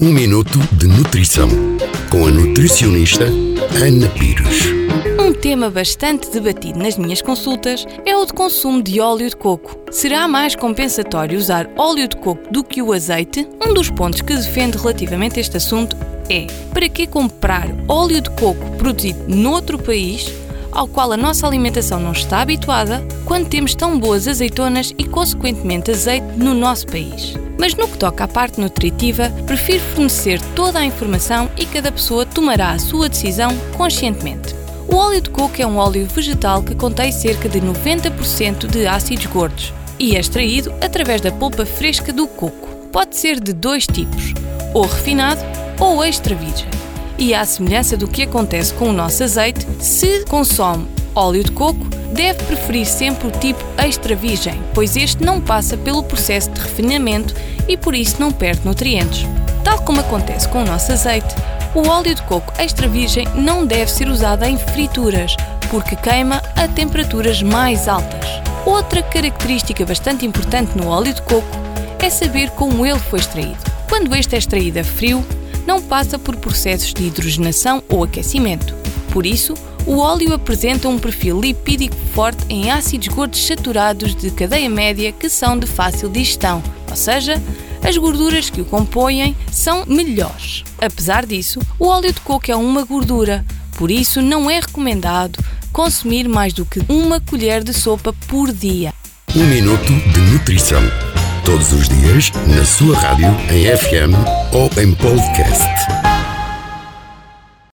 Um minuto de nutrição com a nutricionista Ana Pires. Um tema bastante debatido nas minhas consultas é o de consumo de óleo de coco. Será mais compensatório usar óleo de coco do que o azeite? Um dos pontos que defendo relativamente a este assunto é: para que comprar óleo de coco produzido noutro país? Ao qual a nossa alimentação não está habituada, quando temos tão boas azeitonas e, consequentemente, azeite no nosso país. Mas no que toca à parte nutritiva, prefiro fornecer toda a informação e cada pessoa tomará a sua decisão conscientemente. O óleo de coco é um óleo vegetal que contém cerca de 90% de ácidos gordos e é extraído através da polpa fresca do coco. Pode ser de dois tipos, ou refinado ou extra virgem. E à semelhança do que acontece com o nosso azeite, se consome óleo de coco, deve preferir sempre o tipo extra virgem, pois este não passa pelo processo de refinamento e por isso não perde nutrientes. Tal como acontece com o nosso azeite, o óleo de coco extra virgem não deve ser usado em frituras, porque queima a temperaturas mais altas. Outra característica bastante importante no óleo de coco é saber como ele foi extraído. Quando este é extraído a frio, não passa por processos de hidrogenação ou aquecimento. Por isso, o óleo apresenta um perfil lipídico forte em ácidos gordos saturados de cadeia média que são de fácil digestão, ou seja, as gorduras que o compõem são melhores. Apesar disso, o óleo de coco é uma gordura, por isso não é recomendado consumir mais do que uma colher de sopa por dia. Um minuto de nutrição. Todos os dias, na sua rádio, em FM ou em podcast.